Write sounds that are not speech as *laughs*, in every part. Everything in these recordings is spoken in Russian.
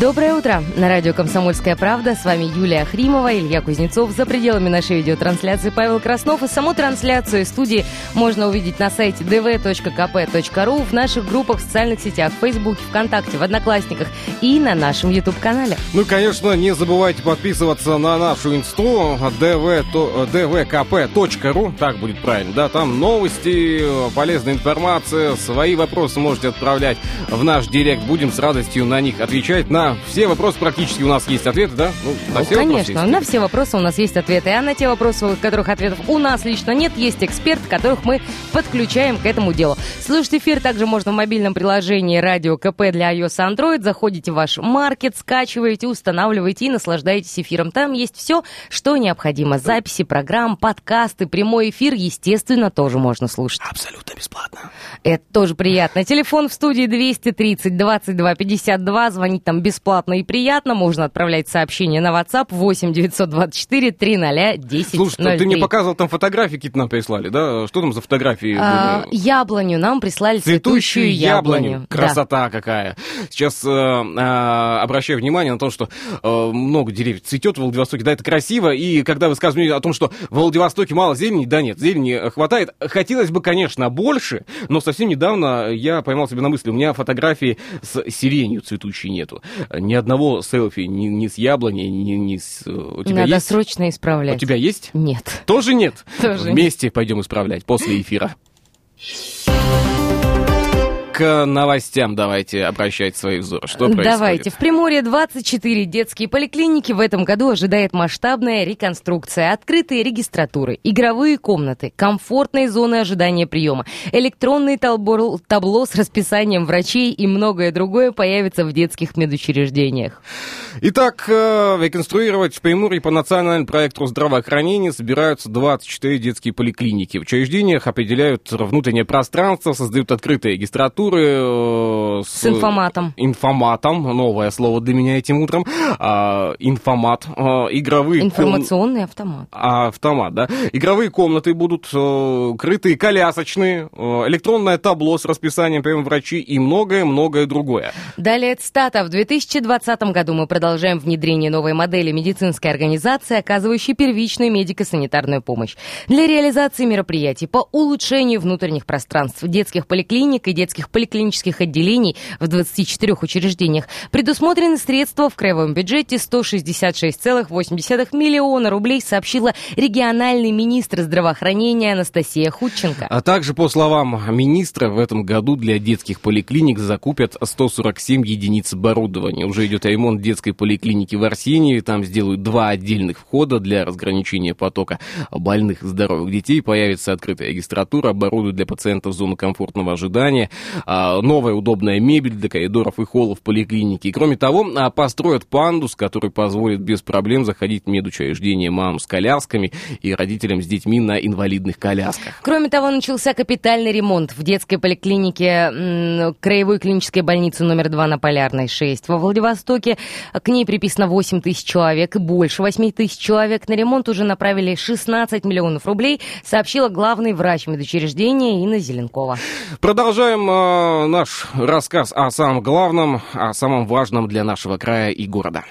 Доброе утро! На радио «Комсомольская правда» с вами Юлия Хримова, Илья Кузнецов. За пределами нашей видеотрансляции Павел Краснов. И саму трансляцию студии можно увидеть на сайте dv.kp.ru, в наших группах в социальных сетях, в Фейсбуке, ВКонтакте, в Одноклассниках и на нашем YouTube-канале. Ну, конечно, не забывайте подписываться на нашу инсту dvkp.ru, так будет правильно, да, там новости, полезная информация, свои вопросы можете отправлять в наш директ, будем с радостью на них отвечать на все вопросы практически у нас есть ответы, да? Ну, на ну, все конечно, вопросы на все вопросы у нас есть ответы. А на те вопросы, у которых ответов у нас лично нет, есть эксперт, которых мы подключаем к этому делу. Слушать эфир также можно в мобильном приложении «Радио КП» для iOS и Android. Заходите в ваш маркет, скачиваете, устанавливаете и наслаждаетесь эфиром. Там есть все, что необходимо. Записи, программ, подкасты, прямой эфир, естественно, тоже можно слушать. Абсолютно бесплатно. Это тоже приятно. Телефон в студии 230 22 52. Звонить там без бесплатно и приятно. Можно отправлять сообщение на WhatsApp 8 924 300 10 Слушай, ты мне показывал, там фотографии какие-то нам прислали, да? Что там за фотографии? А, яблоню нам прислали цветущую, цветущую яблоню. яблоню. Красота да. какая. Сейчас э, э, обращаю внимание на то, что э, много деревьев цветет в Владивостоке. Да, это красиво. И когда вы сказываете о том, что в Владивостоке мало зелени, да нет, зелени хватает. Хотелось бы, конечно, больше, но совсем недавно я поймал себя на мысли, у меня фотографии с сиренью цветущей нету ни одного селфи ни, ни с яблони, ни, ни с... Э, у тебя Надо есть? срочно исправлять. У тебя есть? Нет. Тоже нет? Тоже Вместе нет. пойдем исправлять после эфира к новостям давайте обращать свои взоры. Что происходит? Давайте. В Приморье 24 детские поликлиники. В этом году ожидает масштабная реконструкция. Открытые регистратуры, игровые комнаты, комфортные зоны ожидания приема, электронный табло, табло с расписанием врачей и многое другое появится в детских медучреждениях. Итак, э, реконструировать в Приморье по национальному проекту здравоохранения собираются 24 детские поликлиники. В учреждениях определяют внутреннее пространство, создают открытые регистратуры, процедуры... Э, с, с информатом. Информатом, новое слово для меня этим утром. А, информат, а, игровые... Информационный ком... автомат. А, автомат, да. Игровые комнаты будут а, крытые, колясочные, а, электронное табло с расписанием приема врачей и многое-многое другое. Далее цитата. В 2020 году мы продолжаем внедрение новой модели медицинской организации, оказывающей первичную медико-санитарную помощь. Для реализации мероприятий по улучшению внутренних пространств детских поликлиник и детских поликлинических отделений в 24 учреждениях предусмотрены средства в краевом бюджете 166,8 миллиона рублей, сообщила региональный министр здравоохранения Анастасия Худченко. А также, по словам министра, в этом году для детских поликлиник закупят 147 единиц оборудования. Уже идет ремонт детской поликлиники в Арсении. Там сделают два отдельных входа для разграничения потока больных здоровых детей. Появится открытая регистратура, оборудуют для пациентов зону комфортного ожидания. А, новая удобная мебель для коридоров и холлов поликлиники. И кроме того, а, построят пандус, который позволит без проблем заходить в медучреждение мам с колясками и родителям с детьми на инвалидных колясках. Кроме того, начался капитальный ремонт в детской поликлинике Краевой клинической больницы номер 2 на Полярной 6. Во Владивостоке к ней приписано 8 тысяч человек и больше 8 тысяч человек. На ремонт уже направили 16 миллионов рублей, сообщила главный врач медучреждения Инна Зеленкова. Продолжаем а, наш рассказ о самом главном, о самом важном для нашего края и города.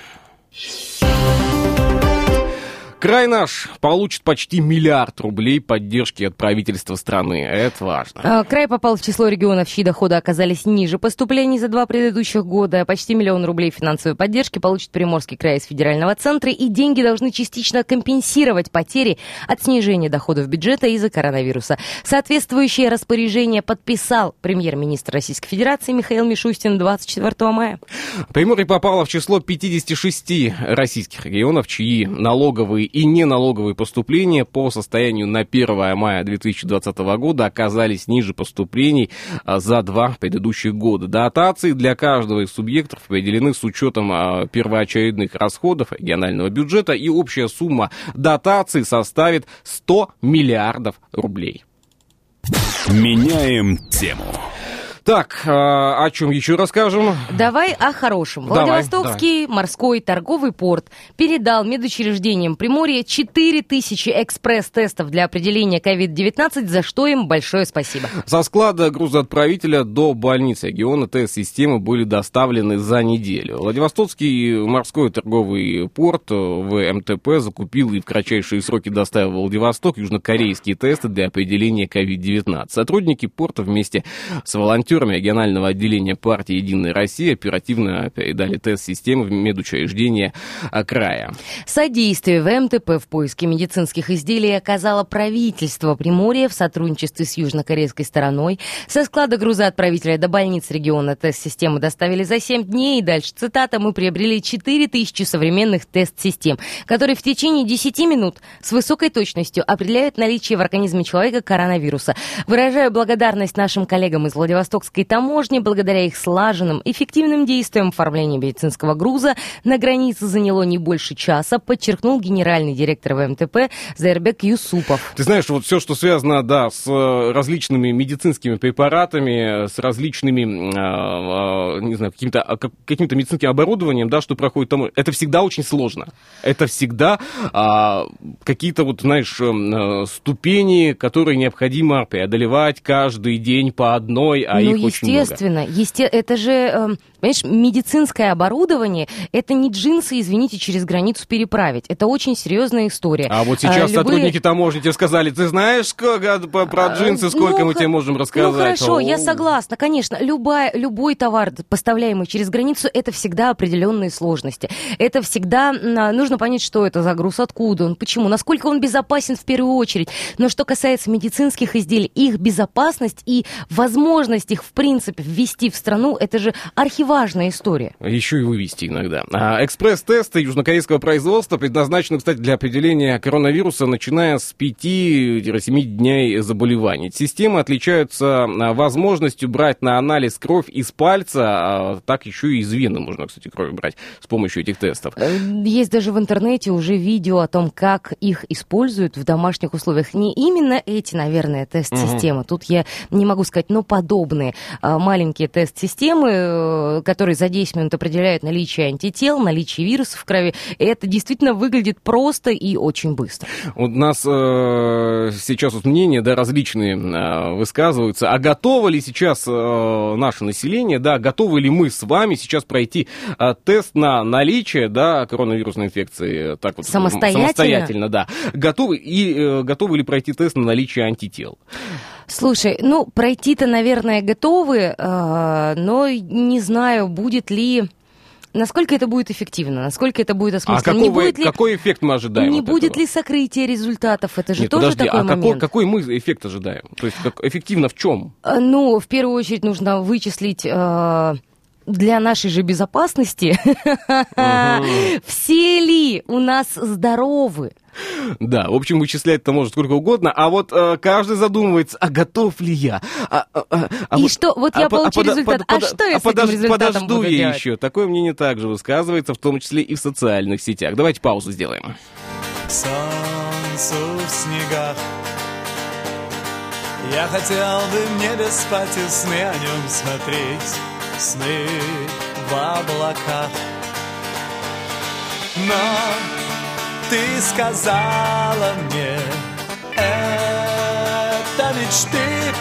Край наш получит почти миллиард рублей поддержки от правительства страны. Это важно. А, край попал в число регионов, чьи доходы оказались ниже поступлений за два предыдущих года. Почти миллион рублей финансовой поддержки получит Приморский край из федерального центра, и деньги должны частично компенсировать потери от снижения доходов бюджета из-за коронавируса. Соответствующее распоряжение подписал премьер-министр Российской Федерации Михаил Мишустин 24 мая. Приморье попало в число 56 российских регионов, чьи налоговые и неналоговые поступления по состоянию на 1 мая 2020 года оказались ниже поступлений а, за два предыдущих года. Дотации для каждого из субъектов определены с учетом а, первоочередных расходов регионального бюджета, и общая сумма дотаций составит 100 миллиардов рублей. Меняем тему. Так, а, о чем еще расскажем? Давай о хорошем. Давай, Владивостокский морской торговый порт передал медучреждениям Приморья 4000 экспресс-тестов для определения COVID-19, за что им большое спасибо. Со склада грузоотправителя до больницы региона тест-системы были доставлены за неделю. Владивостокский морской торговый порт в МТП закупил и в кратчайшие сроки доставил в Владивосток южнокорейские тесты для определения COVID-19. Сотрудники порта вместе с волонтерами регионального отделения партии «Единая Россия» оперативно передали тест-системы в медучреждения края. Содействие в МТП в поиске медицинских изделий оказало правительство Приморья в сотрудничестве с южнокорейской стороной. Со склада грузоотправителя до больниц региона тест-системы доставили за 7 дней. И дальше цитата. «Мы приобрели 4000 современных тест-систем, которые в течение 10 минут с высокой точностью определяют наличие в организме человека коронавируса. Выражаю благодарность нашим коллегам из Владивостокской таможни. Благодаря их слаженным, эффективным действиям оформления медицинского груза на границе заняло не больше часа, подчеркнул генеральный директор ВМТП Зербек Юсупов. Ты знаешь, вот все, что связано, да, с э, различными медицинскими препаратами, с различными, э, не знаю, каким-то а, каким медицинским оборудованием, да, что проходит там, это всегда очень сложно. Это всегда а, какие-то вот, знаешь, э, ступени, которые необходимо преодолевать каждый день по одной, а ну, их очень много. естественно, есте... это же, эм, понимаешь, медицинское оборудование, это не джинсы, извините, через границу переправить. Это очень серьезная история. А вот сейчас а, любые... сотрудники таможни тебе сказали, ты знаешь сколько, про а, джинсы, сколько ну, мы тебе можем ну, рассказать? Ну хорошо, О. я согласна, конечно. Любая, любой товар, поставляемый через границу, это всегда определенные сложности. Это всегда нужно понять, что это за груз, откуда он, почему, насколько он безопасен в первую очередь. Но что касается медицинских изделий, их безопасность и возможность их, в принципе, ввести в страну, это же архиважная история. Еще и вывести иногда. А экспресс-тесты южнокорейского производства предназначены, кстати, для определения коронавируса, начиная с 5-7 дней заболеваний. Системы отличаются а, возможностью брать на анализ кровь из пальца, а так еще и из вены можно, кстати, кровь брать с помощью этих тестов. Э, есть даже в интернете уже видео о том, как их используют в домашних условиях. Не именно эти, наверное, тест-системы. Угу. Тут я не могу сказать, но подобные а, маленькие тест-системы, э, которые за 10 минут определяют наличие антител, наличие вирусов в крови. Это действительно выглядит просто и очень быстро. У нас э, сейчас вот мнения да, различные э, высказываются. А готово ли сейчас э, наше население, да, готовы ли мы с вами сейчас пройти э, тест на наличие да, коронавирусной инфекции? Так вот, самостоятельно? Самостоятельно, да. Готовы, и э, готовы ли пройти тест на наличие антител? Слушай, ну, пройти-то, наверное, готовы, э, но не знаю, будет ли... Насколько это будет эффективно, насколько это будет осмысленно. А какого, не будет ли, какой эффект мы ожидаем? Не будет этого? ли сокрытие результатов? Это же Нет, тоже подожди, такой а момент. Какой, какой мы эффект ожидаем? То есть как, эффективно в чем? Э, ну, в первую очередь нужно вычислить... Э, для нашей же безопасности, *laughs* все ли у нас здоровы? Да, в общем, вычислять-то может сколько угодно, а вот э, каждый задумывается, а готов ли я? А, а, а, а И вот, что, вот я а, получу а, результат, под, а что я а с подож, этим результатом подожду буду я делать? еще. Такое мнение также высказывается, в том числе и в социальных сетях. Давайте паузу сделаем. Солнцу в снегах Я хотел бы в небе спать и сны о нем смотреть Сны в облаках. Но ты сказала мне Это мечты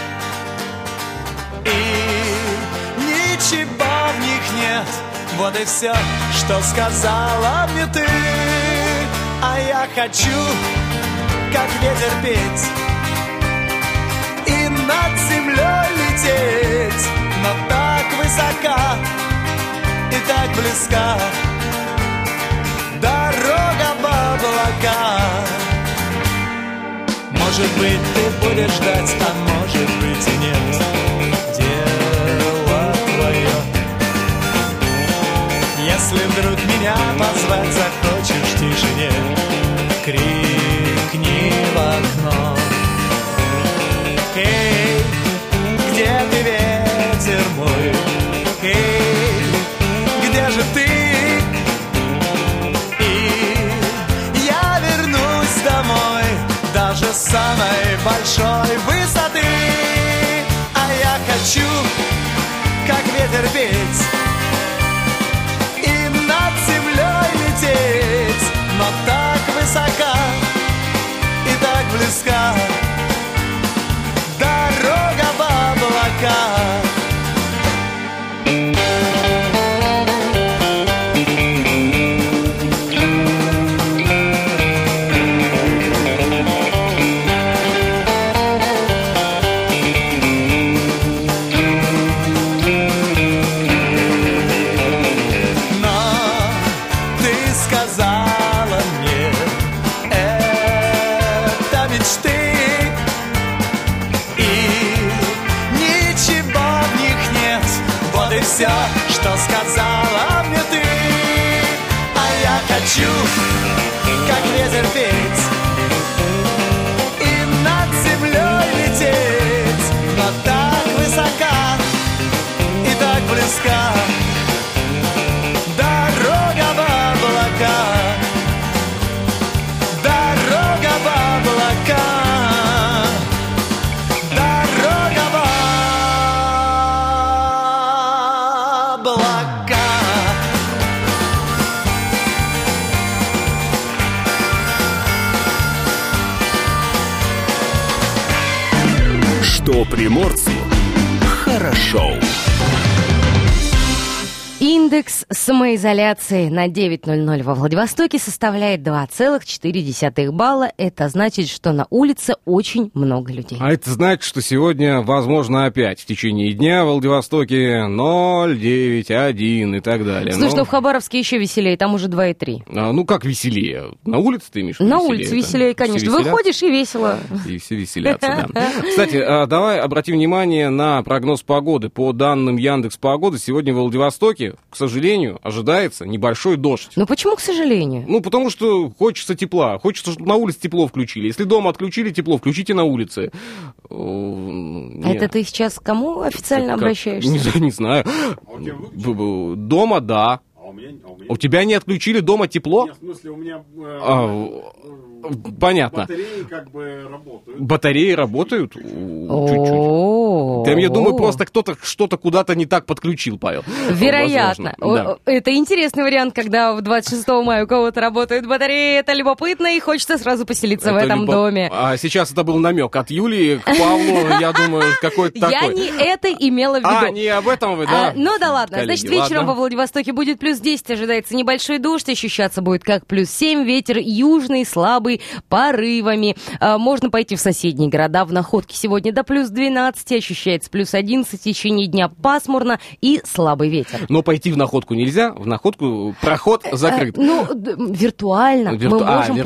И ничего в них нет. Вот и все, что сказала мне ты. А я хочу, как ветер петь И над землей лететь. Но так и так близка Дорога облака. Может быть, ты будешь ждать, а может быть и нет. Дело твое. Если вдруг меня позвать захочешь в тишине Крикни самой большой высоты. А я хочу ветер петь И над землей лететь. Но так высока и так близка сказала мне Это мечты И ничего в них нет. Вот и все, что сказала мне ты. А я хочу, как ветер петь И над землей лететь. Но так высока и так близка Индекс самоизоляции на 9.00 во Владивостоке составляет 2,4 балла. Это значит, что на улице очень много людей. А это значит, что сегодня, возможно, опять в течение дня в Владивостоке 0, 9, 1 и так далее. Слушай, Но- ну в Хабаровске еще веселее, там уже 2,3. А, ну, как веселее? На улице ты виду На веселее, улице веселее, конечно. Все веселятся? Выходишь и весело. И все веселятся, да. *laughs* Кстати, а, давай обратим внимание на прогноз погоды. По данным Яндекс Погоды, сегодня в Владивостоке, к сожалению, ожидается небольшой дождь. Ну почему, к сожалению? Ну, потому что хочется тепла. Хочется, чтобы на улице тепло включили. Если дома отключили тепло, включите на улице. А нет. Это ты сейчас к кому официально Как- обращаешься? Не, знаю, не знаю. Б- Дома, да. А у меня, а у меня У тебя не отключили дома тепло? нет, в смысле, у меня э, А, понятно. батареи как бы работают. Батареи работают? Чуть-чуть. О, Там, я думаю, просто кто-то что-то куда-то не так подключил, Павел. Вероятно. Да. Это интересный вариант, когда в 26 мая у кого-то работают батареи. Это любопытно, и хочется сразу поселиться в Это этом любо- доме. А сейчас это был намек от Юлии к Павлу, *laughs* я думаю, какой-то Я такой. не это имела в виду. А, не об этом вы, да? А, ну да ладно. коллеги, Значит, вечером ладно. во Владивостоке будет плюс 10, ожидается небольшой дождь, ощущаться будет как плюс 7, ветер южный, слабый, порывами. А, можно пойти в соседние города. В Находке сегодня до плюс 12, ощущается плюс 11, в течение дня пасмурно и слабый ветер. Но пойти в находку нельзя, в находку проход закрыт. Э, Ну, д- виртуально. Вирту- Мы а, можем виртуально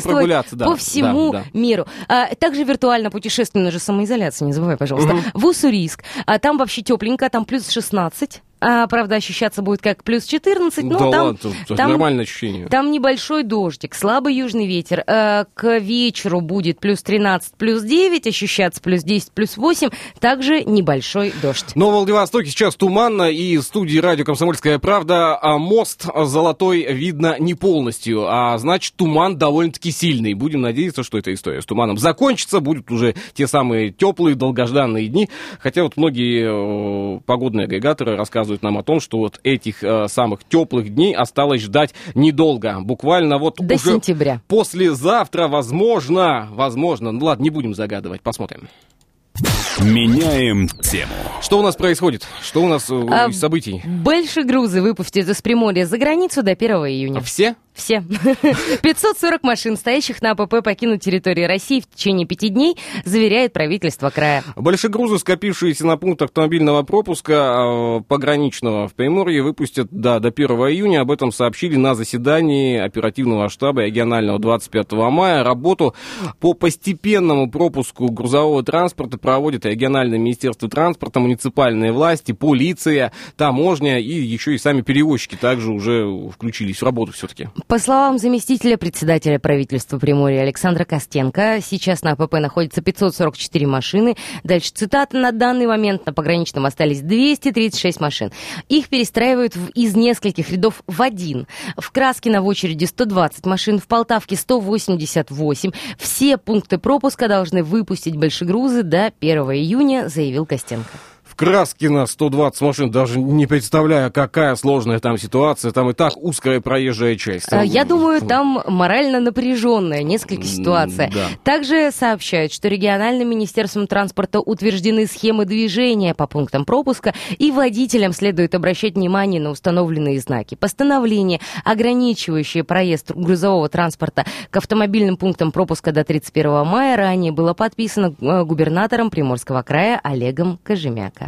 путешествовать да, по всему да, да. миру. А, также виртуально путешествие, но же самоизоляция, не забывай, пожалуйста. В Уссурийск. А, там вообще тепленько, там плюс 16. А, правда, ощущаться будет как плюс 14, но да там, ладно, там- нормальное ощущение. там небольшой дождик, слабый южный ветер. Э, К вечеру будет плюс 13, плюс 9, ощущаться плюс 10, плюс 8. Также небольшой дождь. Но в Владивостоке сейчас туманно, и в студии радио «Комсомольская правда» а мост золотой видно не полностью, а значит туман довольно-таки сильный. Будем надеяться, что эта история с туманом закончится, будут уже те самые теплые, долгожданные дни. Хотя вот многие э, погодные агрегаторы рассказывают нам о том, что вот этих э, самых теплых дней осталось ждать недолго. Буквально вот До уже сентября. послезавтра, возможно, возможно. Ну ладно, не будем загадывать, посмотрим. Меняем тему. Что у нас происходит? Что у нас э, А, из событий? Большие грузы выпустят из Приморья за границу до 1 июня. Все? Все. *laughs* 540 машин, стоящих на АПП, покинут территорию России в течение пяти дней, заверяет правительство края. Большие грузы, скопившиеся на пунктах автомобильного пропуска э, пограничного в Приморье, выпустят да, до 1 июня. Об этом сообщили на заседании оперативного штаба регионального 25 мая. Работу по постепенному пропуску грузового транспорта проводит региональное министерство транспорта, муниципальные власти, полиция, таможня и еще и сами перевозчики также уже включились в работу все-таки. По словам заместителя председателя правительства Приморья Александра Костенко, сейчас на АПП находится 544 машины. Дальше цитата. На данный момент на пограничном остались 236 машин. Их перестраивают в- из нескольких рядов в один. В Краскино в очереди 120 машин, в Полтавке 188. Все пункты пропуска должны выпустить большегрузы до 1 июня, заявил Костенко. В на 120 машин, даже не представляю, какая сложная там ситуация. Там и так узкая проезжая часть. А, Я думаю, там морально напряженная несколько ситуаций. да. Также сообщают, что региональным министерством транспорта утверждены схемы движения по пунктам пропуска, и водителям следует обращать внимание на установленные знаки. Постановление, ограничивающее проезд грузового транспорта к автомобильным пунктам пропуска до 31 мая, ранее было подписано э, губернатором Приморского края Олегом Кожемяка.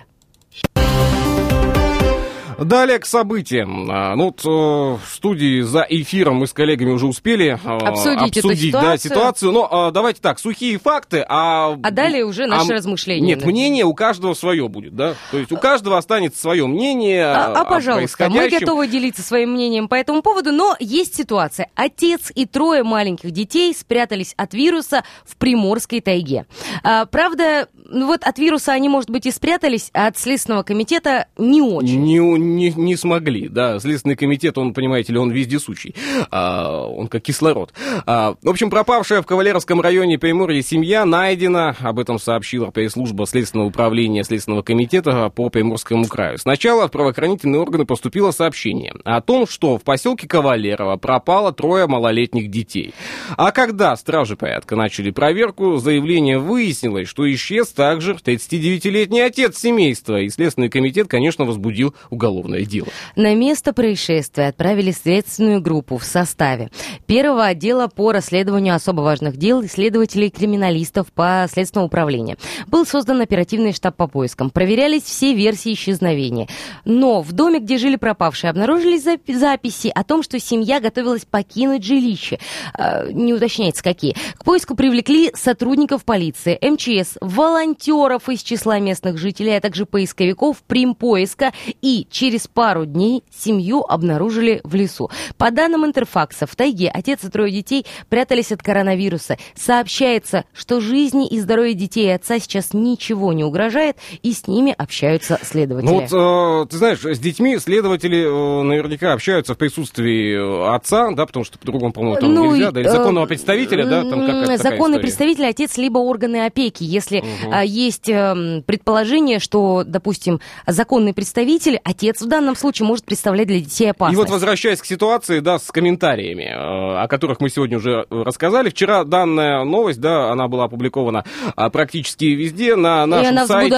Далее к событиям. А, Ну, вот э, в студии за эфиром мы с коллегами уже успели э, Обсудить эту да, ситуацию. ситуацию. Но э, давайте так, сухие факты, а... А далее уже наши а, размышления. Нет, мнение у каждого свое будет, да? То есть у каждого останется свое мнение А, а, пожалуйста, мы готовы делиться своим мнением по этому поводу, но есть ситуация. Отец и трое маленьких детей спрятались от вируса в Приморской тайге. А, правда, ну вот от вируса они, может быть, и спрятались, а от Следственного комитета не очень. Не, не, не смогли, да. Следственный комитет, он, понимаете ли, он вездесущий. А, он как кислород. А, в общем, пропавшая в Кавалеровском районе Приморья семья найдена. Об этом сообщила пресс-служба Следственного управления Следственного комитета по Приморскому краю. Сначала в правоохранительные органы поступило сообщение о том, что в поселке Кавалерово пропало трое малолетних детей. А когда стражи порядка начали проверку, заявление выяснилось, что исчез также 39-летний отец семейства. И Следственный комитет, конечно, возбудил уголовное дело. На место происшествия отправили следственную группу в составе первого отдела по расследованию особо важных дел исследователей и криминалистов по следственному управлению. Был создан оперативный штаб по поискам. Проверялись все версии исчезновения. Но в доме, где жили пропавшие, обнаружились запи- записи о том, что семья готовилась покинуть жилище. Э, не уточняется, какие. К поиску привлекли сотрудников полиции, МЧС, волонтеров из числа местных жителей, а также поисковиков Примпоиска. И через пару дней семью обнаружили в лесу. По данным Интерфакса, в тайге отец и трое детей прятались от коронавируса. Сообщается, что жизни и здоровью детей и отца сейчас ничего не угрожает, и с ними общаются следователи. Ну вот, э, ты знаешь, с детьми следователи э, наверняка общаются в присутствии э, отца, да, потому что по-другому, по-моему, там Ну, нельзя, да, или э, законного представителя, да, там какая-то Законный представитель, отец, либо органы опеки. Если а, есть эм, предположение, что, допустим, законный представитель, отец в данном случае может представлять для детей И опасность. вот возвращаясь к ситуации, да, с комментариями, э, о которых мы сегодня уже рассказали. Вчера данная новость, да, она была опубликована а, практически везде на нашем сайте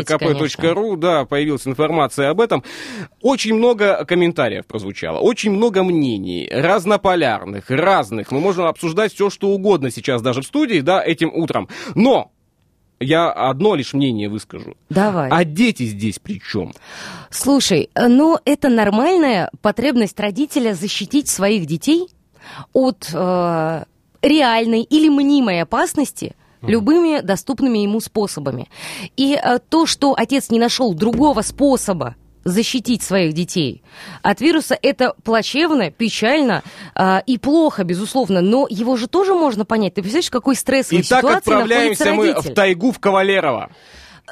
dv.kp.ru, да, появилась информация об этом. Очень много комментариев прозвучало, очень много мнений, разнополярных, разных. Мы можем обсуждать все, что угодно сейчас даже в студии, да, этим утром. Но я одно лишь мнение выскажу. Давай. А дети здесь при чем? Слушай, ну это нормальная потребность родителя защитить своих детей от э, реальной или мнимой опасности любыми доступными ему способами. И э, то, что отец не нашел другого способа защитить своих детей от вируса, это плачевно, печально э, и плохо, безусловно, но его же тоже можно понять. Ты представляешь, в какой стрессовой Итак, ситуации отправляемся мы родитель? в тайгу в Кавалерово.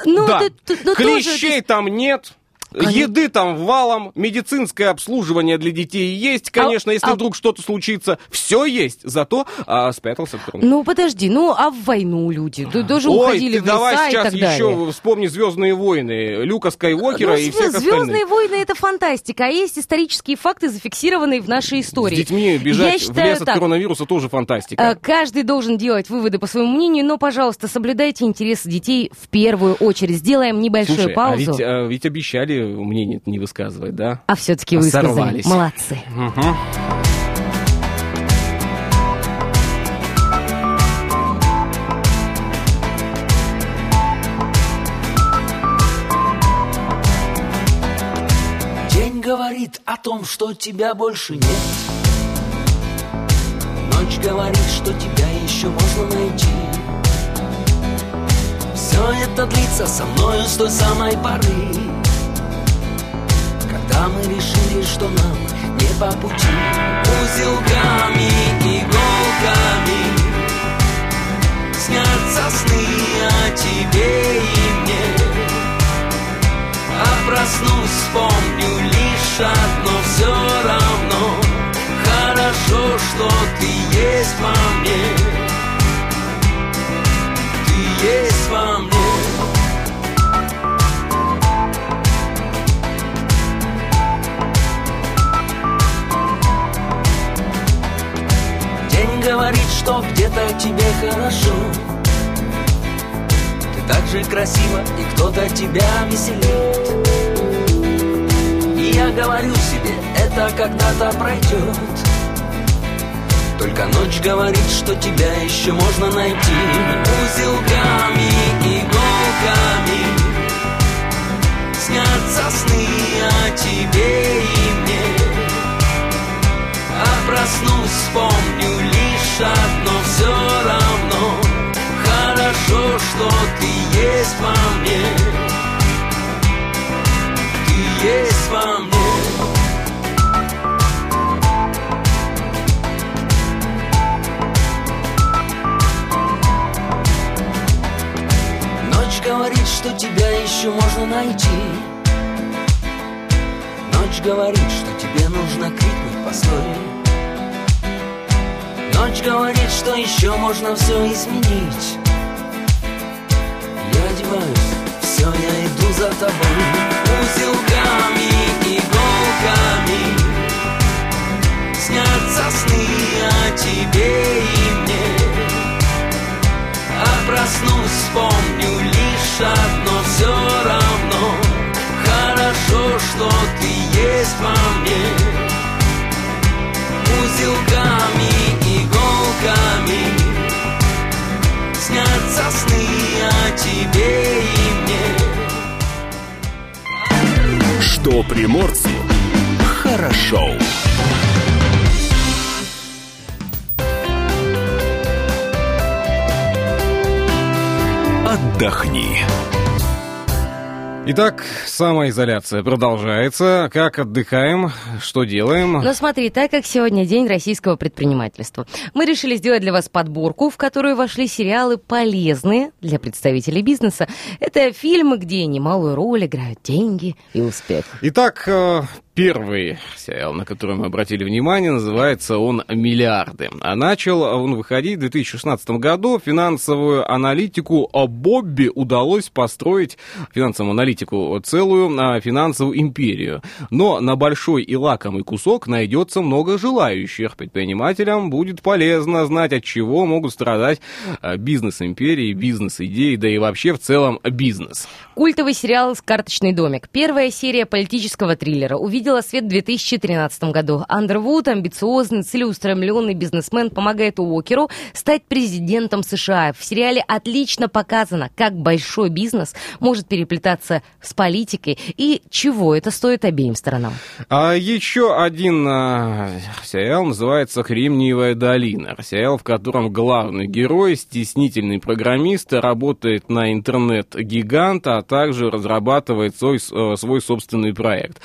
Ну, да, ты- ты- ну, тоже клещей там нет. Конечно. Еды там валом, медицинское обслуживание для детей есть, конечно, если а- вдруг что-то случится, все есть. Зато а, спрятался в тронке. Ну, подожди, ну, а в войну люди т- тоже Ой, уходили ты в давай леса и сейчас так далее. еще вспомни Звездные войны, Люка Скайуокера Ну, и всех Звездные остальных. войны это фантастика, а есть исторические факты, зафиксированные в нашей истории. С детьми Я бежать в считаю лес от так, коронавируса тоже фантастика. э, Каждый должен делать выводы по своему мнению, но, пожалуйста, соблюдайте интересы детей в первую очередь. Сделаем небольшую Слушай, а паузу. ведь, а, ведь обещали мнение не высказывать, да? А все-таки высказали. Сорвались. Молодцы. День говорит о том, что тебя больше нет Ночь говорит, что тебя еще можно найти Все это длится со мною с той самой поры Когда мы решили, что нам не по пути Узелками, иголками Снятся сны это тебе хорошо. Ты так же красива, и кто-то тебя веселит. И я говорю себе, это когда-то пройдет Только ночь говорит, что тебя еще можно найти. Узелками, иголками. Снятся сны о тебе и мне. А проснусь, вспомню лишь одно Все равно. Хорошо, что ты есть во мне. Ты есть во мне. Ночь говорит, что тебя еще можно найти. Ночь говорит, что тебе нужно крикнуть постой Ночь говорит, что еще можно все изменить. Я одеваюсь, все, я иду за тобой. Узелками, иголками. Снятся сны о тебе и мне. А проснусь, вспомню лишь одно Все равно. Хорошо, что ты есть во мне. Узелками, иголками Снятся сны о тебе и мне Что приморцу хорошо. Отдохни. Итак, самоизоляция продолжается. Как отдыхаем? Что делаем? Но смотри, так как сегодня день российского предпринимательства, мы решили сделать для вас подборку, в которую вошли сериалы полезные для представителей бизнеса. Это фильмы, где немалую роль играют деньги и успех. Итак, э, первый сериал, на который мы обратили внимание, называется он «Миллиарды». А начал он выходить в 2016 году. Финансовую аналитику Бобби удалось построить, финансовую аналитику, целую а, финансовую империю. Но на большой и лакомый кусок найдется много желающих. Предпринимателям будет полезно знать, от чего могут страдать а, бизнес-империи, бизнес-идеи, да и вообще в целом бизнес. Культовый сериал «Карточный домик». Первая серия политического триллера увидела свет в 2013 году. Андервуд, амбициозный, целеустремленный бизнесмен, помогает Уокеру стать президентом США. В сериале отлично показано, как большой бизнес может переплетаться с политикой и чего это стоит обеим сторонам. А еще один а, сериал называется «Кремниевая долина». Сериал, в котором главный герой, стеснительный программист, работает на интернет-гигант, а также разрабатывает свой, э, свой собственный проект.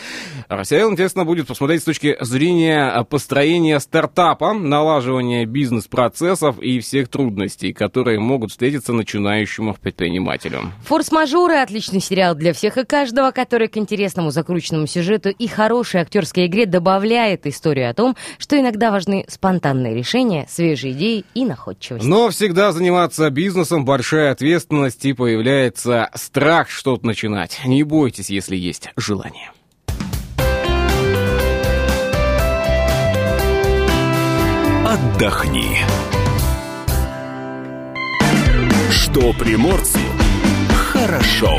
Сериал интересно будет посмотреть с точки зрения построения стартапа, налаживания бизнес-процессов и всех трудностей, которые могут встретиться начинающему предпринимателю. «Форс-мажоры» — отличный сериал для всех и каждого, который к интересному закрученному сюжету и хорошей актерской игре добавляет историю о том, что иногда важны спонтанные решения, свежие идеи и находчивость. Но всегда заниматься бизнесом большая ответственность и появляется страх что-то начинать. Не бойтесь, если есть желание. Отдохни. Что приморцу хорошо.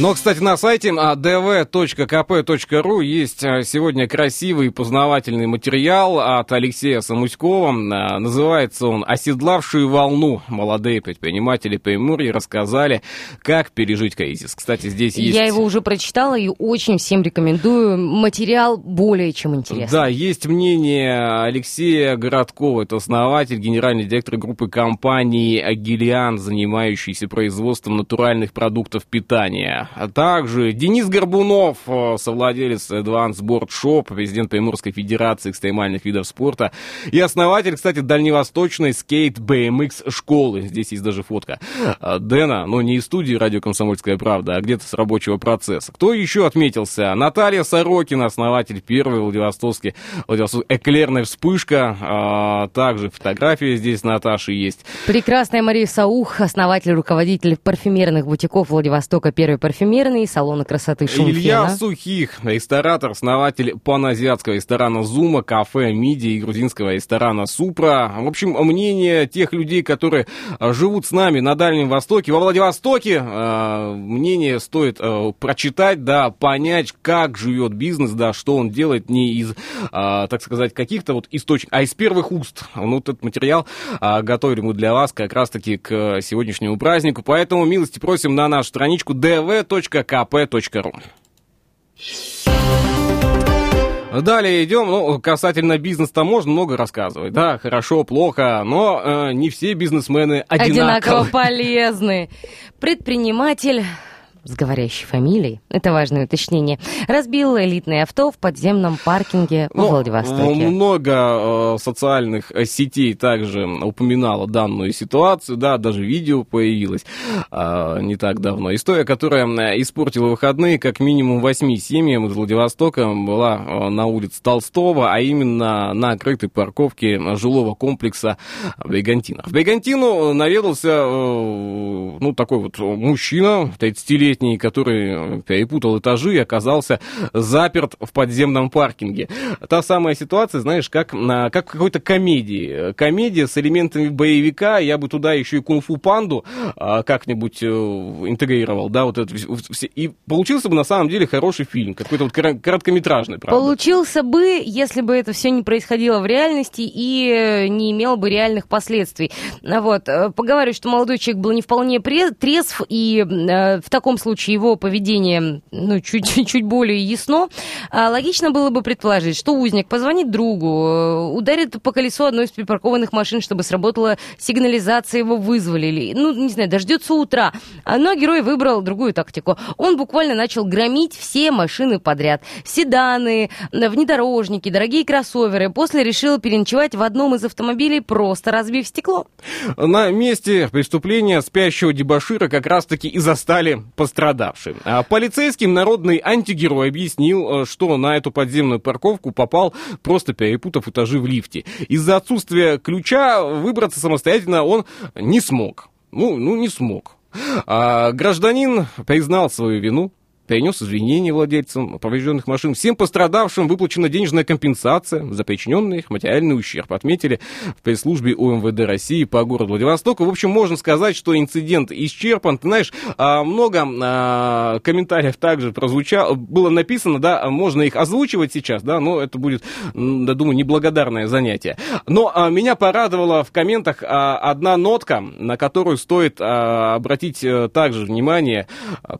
Но, кстати, на сайте а, dv.kp.ru есть а, сегодня красивый и познавательный материал от Алексея Самуськова. А, Называется он «Оседлавшие волну». Молодые предприниматели Приморья рассказали, как пережить кризис. Кстати, здесь есть... Я его уже прочитала и очень всем рекомендую. Материал более чем интересный. Да, есть мнение Алексея Городкова, это основатель, генеральный директор группы компании «Агилиан», занимающийся производством натуральных продуктов питания. А также Денис Горбунов, э, совладелец Advance Board Shop, президент Приморской Федерации экстремальных видов спорта и основатель, кстати, дальневосточной скейт BMX школы. Здесь есть даже фотка э, Дэна, но не из студии «Радио Комсомольская правда», а где-то с рабочего процесса. Кто еще отметился? Наталья Сорокина, основатель первой Владивостокской, Владивосток, эклерная вспышка. А, также фотографии здесь Наташи есть. Прекрасная Мария Саух, основатель, руководитель парфюмерных бутиков Владивостока, первый парфюмерный парфюмерные, салоны красоты Илья Шумфена. Сухих, ресторатор, основатель паназиатского ресторана Зума, кафе Миди и грузинского ресторана Супра. В общем, мнение тех людей, которые а, живут с нами на Дальнем Востоке, во Владивостоке, а, мнение стоит а, прочитать, да, понять, как живет бизнес, да, что он делает не из, так сказать, каких-то вот источников, а из первых уст. Ну, вот этот материал готовили мы для вас как раз-таки к сегодняшнему празднику, поэтому милости просим на нашу страничку dv.kp.ru. Далее идем, ну, касательно бизнеса можно много рассказывать, да, хорошо, плохо, но э, не все бизнесмены Одинаково одинаковы. полезны. Предприниматель с говорящей фамилией, это важное уточнение, разбил элитное авто в подземном паркинге в Ну, Владивостоке. Много э, социальных э, сетей также упоминало данную ситуацию, да, даже видео появилось э, не так давно. История, которая э, испортила выходные как минимум восьми семьям из Владивостока, была э, на улице Толстого, а именно на крытой парковке жилого комплекса Бригантина. В Бригантину наведался, э, ну, такой вот мужчина, 30-летний, который перепутал этажи и оказался заперт в подземном паркинге. Та самая ситуация, знаешь, как, на- как в какой-то комедии. Комедия с элементами боевика, я бы туда еще и кунг-фу панду а, как-нибудь э, интегрировал, да, вот это все. И получился бы на самом деле хороший фильм, какой-то вот короткометражный, правда. Получился бы, если бы это все не происходило в реальности и э, не имело бы реальных последствий. Вот. э, Поговорю, что молодой человек был не вполне трезв, и э, в таком случае его поведение ну, чуть, *laughs* чуть более ясно. А логично было бы предположить, что узник позвонит другу, э, ударит по колесу одной из припаркованных машин, чтобы сработала сигнализация, его вызвали. Или, ну, не знаю, дождется утра. А, Но герой выбрал другую тактику. Он буквально начал громить все машины подряд. Седаны, внедорожники, дорогие кроссоверы. После решил переночевать в одном из автомобилей, просто разбив стекло. На месте преступления спящего дебашира как раз-таки и застали пострадавшие. А полицейским народный антигерой объяснил, э, что на эту подземную парковку попал, просто перепутав этажи в лифте. Из-за отсутствия ключа выбраться самостоятельно он не смог. Ну, ну не смог. А гражданин признал свою вину, перенес извинения владельцам поврежденных машин. Всем пострадавшим выплачена денежная компенсация за причиненный их материальный ущерб. Отметили в пресс-службе УМВД России по городу Владивостоку. В общем, можно сказать, что инцидент исчерпан. Ты знаешь, а, много а, комментариев также прозвучало, было написано, да, можно их озвучивать сейчас, да, но это будет, я думаю, неблагодарное занятие. Но а, меня порадовала в комментах одна нотка, на которую стоит обратить а, также внимание.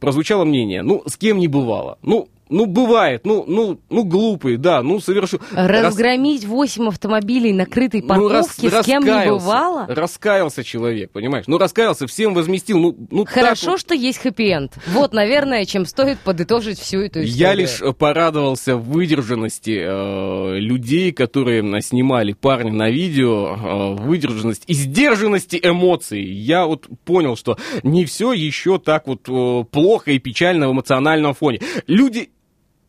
Прозвучало мнение, ну, с кем не бывало. Ну, ну, бывает, ну, ну, ну, глупый, да, ну, совершил... Разгромить 8 автомобилей на крытой Ну, рас- парковке с кем не бывало? Раскаялся человек, понимаешь? Ну, раскаялся, всем возместил. Ну, ну так Хорошо, вот. что есть хэппи-энд. Вот, наверное, чем стоит подытожить всю эту историю. Я лишь э, порадовался выдержанности э, людей, которые снимали парня на видео, э, выдержанность и сдержанности эмоций. Я вот понял, что не все еще так вот э, плохо и печально в эмоциональном фоне. Люди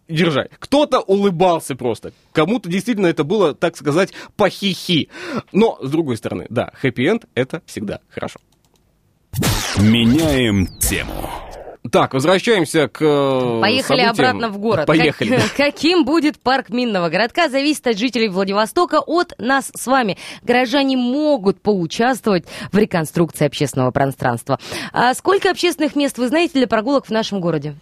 держать. Кто-то улыбался просто. Кому-то действительно это было, так сказать, похихи. Но, с другой стороны, да, хэппи-энд это всегда хорошо. Меняем тему. Так, возвращаемся к э, Поехали событиям. обратно в город. Поехали. Как- *laughs* каким будет парк Минного городка, зависит от жителей Владивостока, от нас с вами. Горожане могут поучаствовать в реконструкции общественного пространства. А сколько общественных мест вы знаете для прогулок в нашем городе?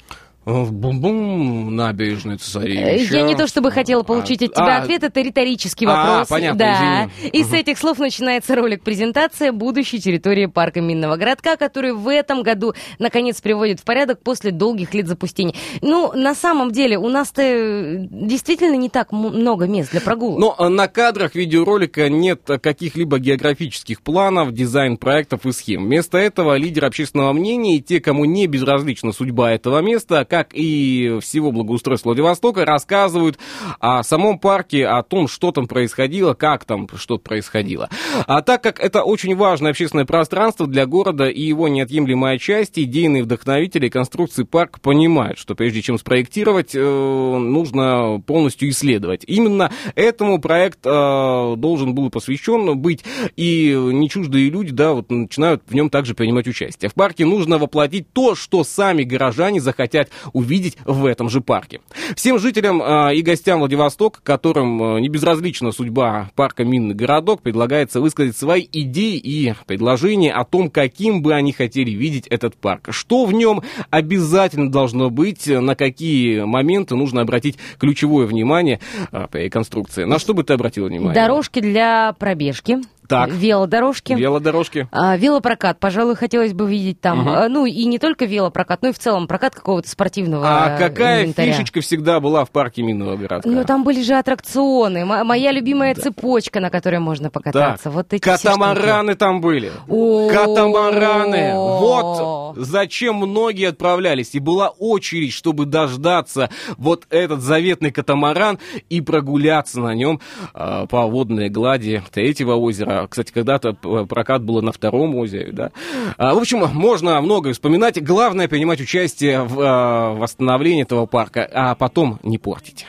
Э, Бум-бум, набережная царевича. Я не то чтобы хотела получить от тебя А, ответ, это риторический а, вопрос. понятно, да. извини. И с этих слов начинается ролик презентация будущей территории парка Минного городка, который в этом году наконец приводит в порядок после долгих лет запустения. Ну, на самом деле, у нас-то э, действительно не так много мест для прогулок. Но э, на кадрах видеоролика нет э, каких-либо географических планов, дизайн-проектов и схем. Вместо этого лидер общественного мнения и те, кому не безразлична судьба этого места, как и всего благоустройства Владивостока, рассказывают о самом парке, о том, что там происходило, как там что-то происходило. А так как это очень важное общественное пространство для города и его неотъемлемая часть, идейные вдохновители конструкции парка понимают, что прежде чем спроектировать, э, нужно полностью исследовать. Именно этому проект э, должен был посвящен быть, и не чуждые люди, да, вот начинают в нем также принимать участие. В парке нужно воплотить то, что сами горожане захотят увидеть в этом же парке. Всем жителям э, и гостям Владивостока, которым э, не безразлична судьба парка Минный городок, предлагается высказать свои идеи и предложения о том, каким бы они хотели видеть этот парк. Что в нем обязательно должно быть, на какие моменты нужно обратить ключевое внимание э, при конструкции. На что бы ты обратил внимание? Дорожки для пробежки. Так. Велодорожки. Велодорожки. А, велопрокат, пожалуй, хотелось бы видеть там. Мгм. А, Ну, и не только велопрокат, но и в целом прокат какого-то спортивного А какая инвентаря. фишечка всегда была в парке Минного городка? Ну, там были же аттракционы. М- моя любимая цепочка, на которой можно покататься. Так, Вот эти катамараны там были. Катамараны. Вот зачем многие отправлялись. И была очередь, чтобы дождаться вот этот заветный катамаран и прогуляться на нем а, по водной глади третьего озера. Кстати, когда-то прокат было на втором озере, да. А, в общем, можно многое вспоминать. Главное принимать участие в а, восстановлении этого парка, а потом не портить.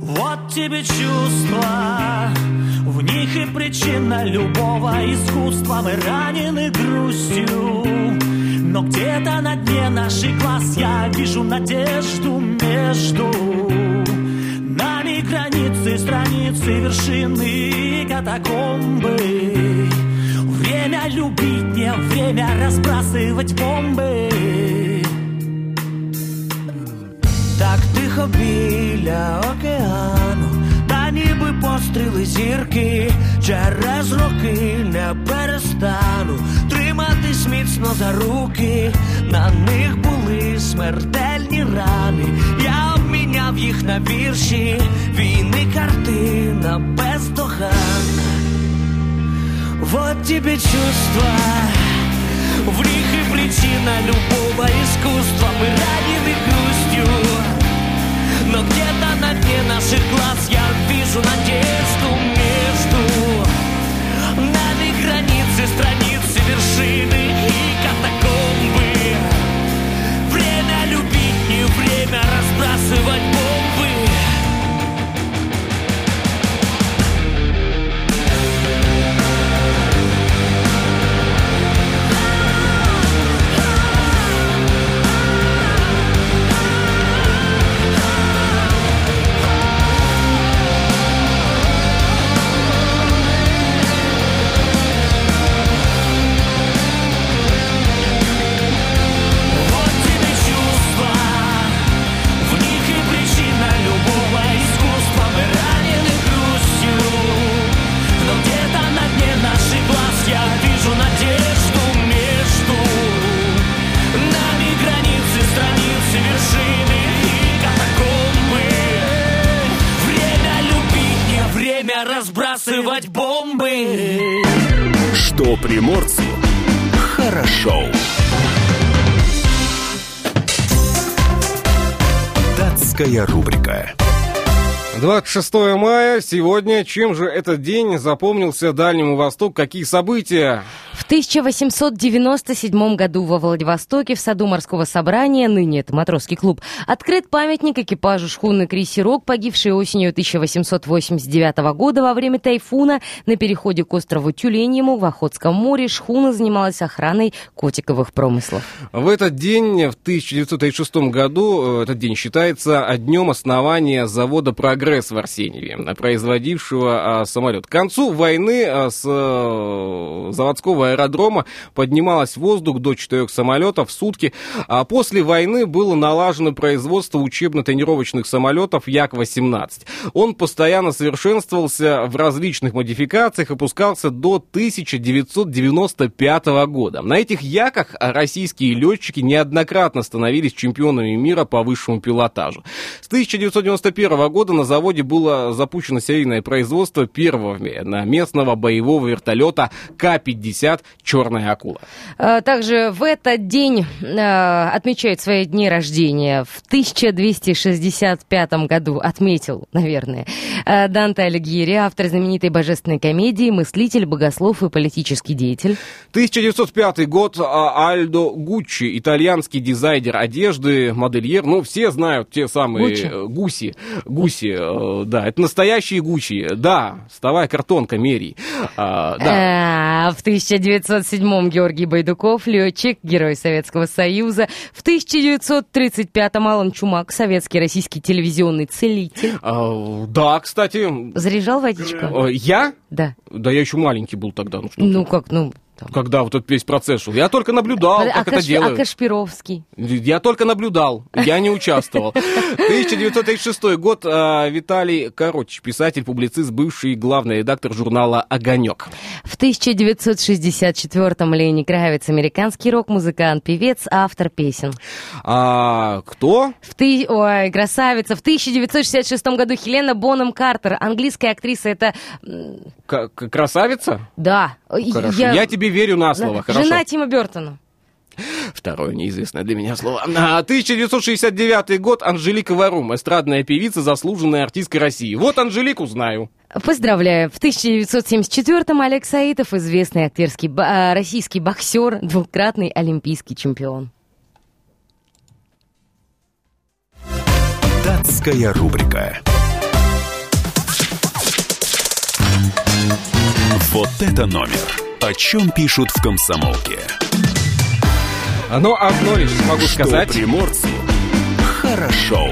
Вот тебе чувства, в них и причина любого искусства. Мы ранены грустью, но где-то на дне наших глаз я вижу надежду между нами границы, страницы, вершины и катакомбы. Время любить, не время разбрасывать бомбы. Так тихо біля океану, та ніби постріли зірки, через роки не перестану триматись міцно за руки, на них були смертельні рани, я обміняв їх на вірші, війни картина бездоганна. Вот тебе чувства, в них и причина любого искусства Мы ранены грустью Но где-то на дне наших глаз Я вижу надежду между Нами границы, страницы, вершины Датская рубрика. 26 мая, сегодня. Чем же этот день запомнился Дальнему Востоку? Какие события? В 1897 году во Владивостоке в саду морского собрания, ныне это матросский клуб, открыт памятник экипажу шхуны «Крейсерок», погибшей осенью 1889 года во время тайфуна на переходе к острову Тюленьему в Охотском море. Шхуна занималась охраной котиковых промыслов. В этот день, в 1936 году, э, этот день считается днем основания завода «Прогресс» в Арсеньеве, производившего а, самолет. К концу войны а, с э, заводского аэродрома поднималось воздух до четырех самолетов в сутки. А после войны было налажено производство учебно-тренировочных самолетов Як-18. Он постоянно совершенствовался в различных модификациях и пускался до 1995 года. На этих Яках российские летчики неоднократно становились чемпионами мира по высшему пилотажу. С 1991 года на заводе было запущено серийное производство первого на местного боевого вертолета К-50 «Черная акула». А, Также в этот день э, отмечают свои дни рождения. В 1265 году отметил, наверное, э, Данте Алигьери, автор знаменитой божественной комедии, мыслитель, богослов и политический деятель. 1905 год. Альдо Гуччи, итальянский дизайнер одежды, модельер. Ну, все знают те самые Гуччи? э, гуси. Гуси, э, да, это настоящие Гуччи. Да, вставай, картонка, мерий. А, да. А, В 1907 Георгий Байдуков, летчик, герой Советского Союза. В 1935 Алан Чумак, советский российский телевизионный целитель. А, да, кстати, Заряжал водичку? э, я? Да. Да я еще маленький был тогда. Ну, Ну как, ну... там. Когда вот этот весь процесс шел. Я только наблюдал, а, как это Каш- а делают. Кашпировский? Я только наблюдал, я не участвовал. 1936 год. а, Виталий Коротич, писатель, публицист, бывший главный редактор журнала «Огонек». В 1964-м Лени Кравец, американский рок-музыкант, певец, автор песен. А кто? В ты... Ой, красавица. В 1966 году Хелена Бонем Картер, английская актриса. Это... К- красавица? Да. Хорошо. Я... тебе верю на слово. Хорошо. Жена Тима Бертона. Второе неизвестное для меня слово. А, 1969 год. Анжелика Варум, эстрадная певица, заслуженная артистка России. Вот Анжелику знаю. Поздравляю. В 1974-м Олег Саитов, известный актерский, а, российский боксер, двукратный олимпийский чемпион. Датская рубрика. Вот это номер. О чем пишут в комсомолке? Но одно лишь могу Что сказать. приморцу хорошо.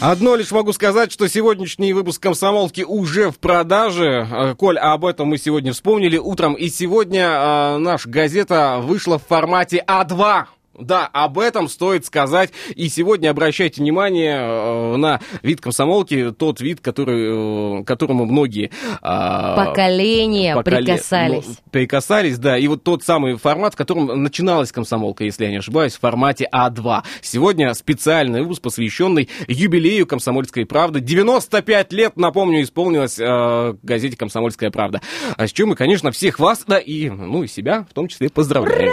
Одно лишь могу сказать, что сегодняшний выпуск «Комсомолки» уже в продаже. Э, Коль, об этом мы сегодня вспомнили утром. И сегодня э, наша газета вышла в формате А2. Да, об этом стоит сказать. И сегодня обращайте внимание э, на вид комсомолки, тот вид, который, э, которому многие... э, Поколения поколе- прикасались. ну, прикасались, да. И вот тот самый формат, в котором начиналась комсомолка, если я не ошибаюсь, в формате А2. Сегодня специальный выпуск, посвященный юбилею комсомольской правды. 95 лет, напомню, исполнилось э, газете «Комсомольская правда». А с чем мы, конечно, всех вас, да, и, ну, и себя в том числе поздравляем.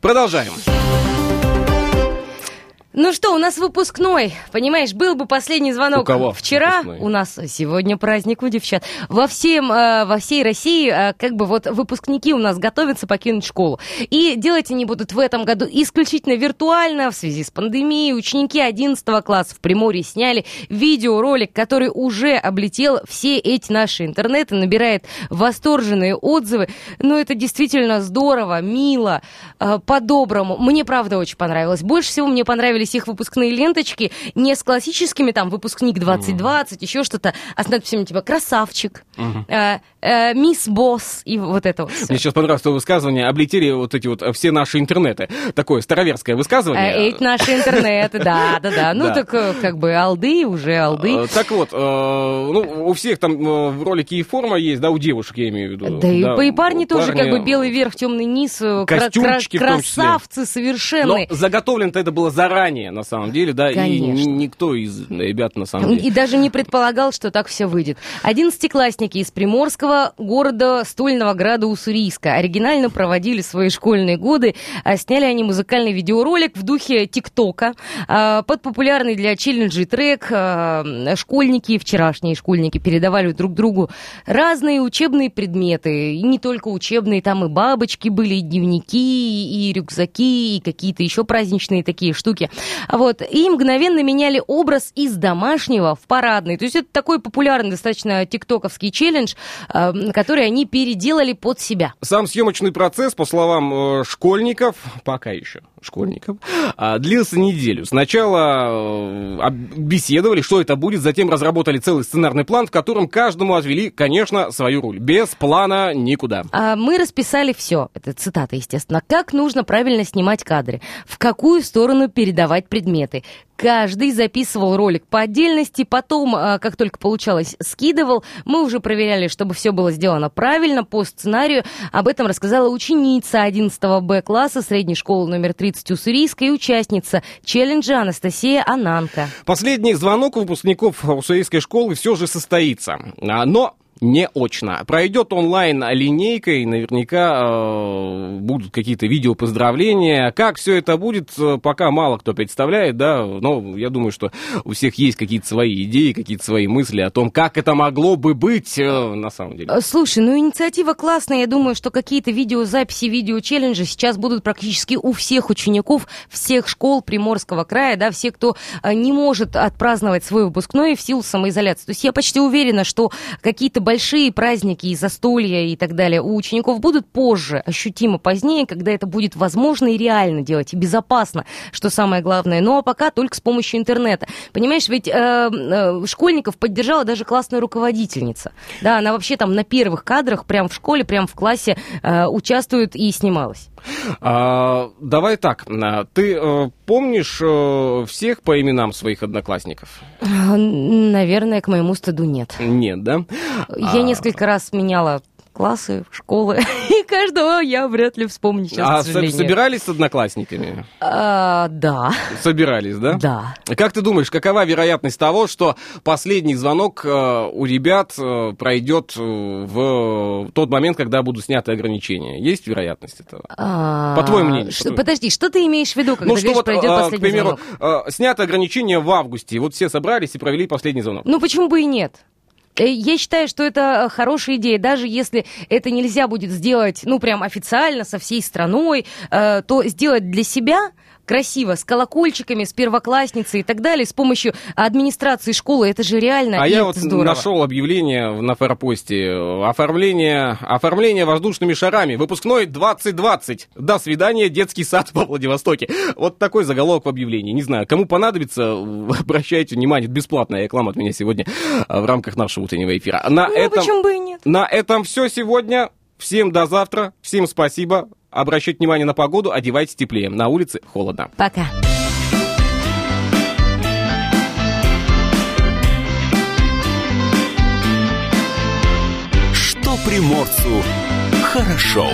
Продолжаем. Ну что, у нас выпускной. Понимаешь, был бы последний звонок У кого вчера. выпускной? У нас сегодня праздник у девчат. Во, всем, э, во всей России э, как бы вот выпускники у нас готовятся покинуть школу. И делать они будут в этом году исключительно виртуально в связи с пандемией. Ученики 11 класса в Приморье сняли видеоролик, который уже облетел все эти наши интернеты, набирает восторженные отзывы. Но это действительно здорово, мило, э, по-доброму. Мне, правда, очень понравилось. Больше всего мне понравились их выпускные ленточки не с классическими, там, выпускник 2020, еще что-то, а с надписями типа «Красавчик», э, э, «Мисс Босс» и вот это вот всё. Мне сейчас понравилось то высказывание. Облетели вот эти вот все наши интернеты. Такое староверское высказывание. Э, Эти наши интернеты, да, да, да. Ну, так э, как бы алды уже, алды. Э, Так вот, э, ну, у всех там э, в ролике и форма есть, да, у девушек я имею в виду. Да, и, и парни тоже, как бы белый верх, темный низ, э, красавцы Но совершенные. заготовлено-то это было заранее, на самом деле, да, и Конечно. ни- никто из ребят, на самом деле. И даже не предполагал, что так все выйдет. Одиннадцатиклассники из Приморского города Стольного Града Уссурийска оригинально проводили свои школьные годы. А Сняли они музыкальный видеоролик в духе ТикТока а, под популярный для челленджей трек. а, Школьники, вчерашние школьники, передавали друг другу разные учебные предметы. И не только учебные, там и бабочки были, и дневники, и рюкзаки, и какие-то еще праздничные такие штуки. Вот. И мгновенно меняли образ из домашнего в парадный. То есть это такой популярный достаточно тиктоковский челлендж, э, который они переделали под себя. Сам съемочный процесс, по словам э, школьников, пока еще школьников, а, длился неделю. Сначала э, беседовали, что это будет, затем разработали целый сценарный план, в котором каждому отвели, конечно, свою роль. Без плана никуда. А мы расписали все, это цитата, естественно, как нужно правильно снимать кадры, в какую сторону передавать предметы, Каждый записывал ролик по отдельности, потом, а, как только получалось, скидывал. Мы уже проверяли, чтобы все было сделано правильно, по сценарию. Об этом рассказала ученица 11 Б класса средней школы номер 30 Уссурийской и участница челленджа Анастасия Ананка. Последний звонок выпускников Уссурийской школы все же состоится. А, Но не очно. Пройдет онлайн линейкой, наверняка э, будут какие-то видео поздравления. Как все это будет, э, пока мало кто представляет, да, но я думаю, что у всех есть какие-то свои идеи, какие-то свои мысли о том, как это могло бы быть э, на самом деле. Э, Слушай, ну инициатива классная. Я думаю, что какие-то видеозаписи, видеочелленджи сейчас будут практически у всех учеников всех школ Приморского края, да, все, кто э, не может отпраздновать свой выпускной в силу самоизоляции. То есть я почти уверена, что какие-то большие праздники и застолья и так далее у учеников будут позже, ощутимо позднее, когда это будет возможно и реально делать, и безопасно, что самое главное. Ну а пока только с помощью интернета. Понимаешь, ведь э, э, школьников поддержала даже классная руководительница. Да, она вообще там на первых кадрах, прям в школе, прям в классе э, участвует и снималась. А, давай так, а, ты э, помнишь э, всех по именам своих одноклассников? Э, Наверное, к моему стыду нет. Нет, да? Я А, несколько раз меняла классы, школы, *laughs* и каждого я вряд ли вспомню сейчас, А к собирались с одноклассниками? А, да, Собирались, да? да. Как ты думаешь, какова вероятность того, что последний звонок э, у ребят э, пройдет э, в тот момент, когда будут сняты ограничения? Есть вероятность этого? А, По твоему мнению, что- подожди, что ты имеешь в виду, когда ну что говоришь, вот, пройдет к последний примеру, звонок? сняты ограничения в августе, вот все собрались и провели последний звонок. Ну, почему бы и нет? Э, Я считаю, что это э, хорошая идея, даже если это нельзя будет сделать, ну, прям официально, со всей страной, э, то сделать для себя красиво, с колокольчиками, с первоклассницей и так далее, с помощью администрации школы, это же реально А я вот здорово. нашел объявление на форпосте. Оформление, оформление воздушными шарами. Выпускной 2020. До свидания, детский сад во Владивостоке. Вот такой заголовок в объявлении. Не знаю, кому понадобится, *laughs* обращайте внимание. Это бесплатная реклама от меня сегодня э, в рамках нашего утреннего эфира. На, Ну, этом, почему бы и нет? на этом все сегодня. Всем до завтра. Всем спасибо. Обращайте внимание на погоду. Одевайтесь теплее. На улице холодно. Пока. Что приморцу хорошо.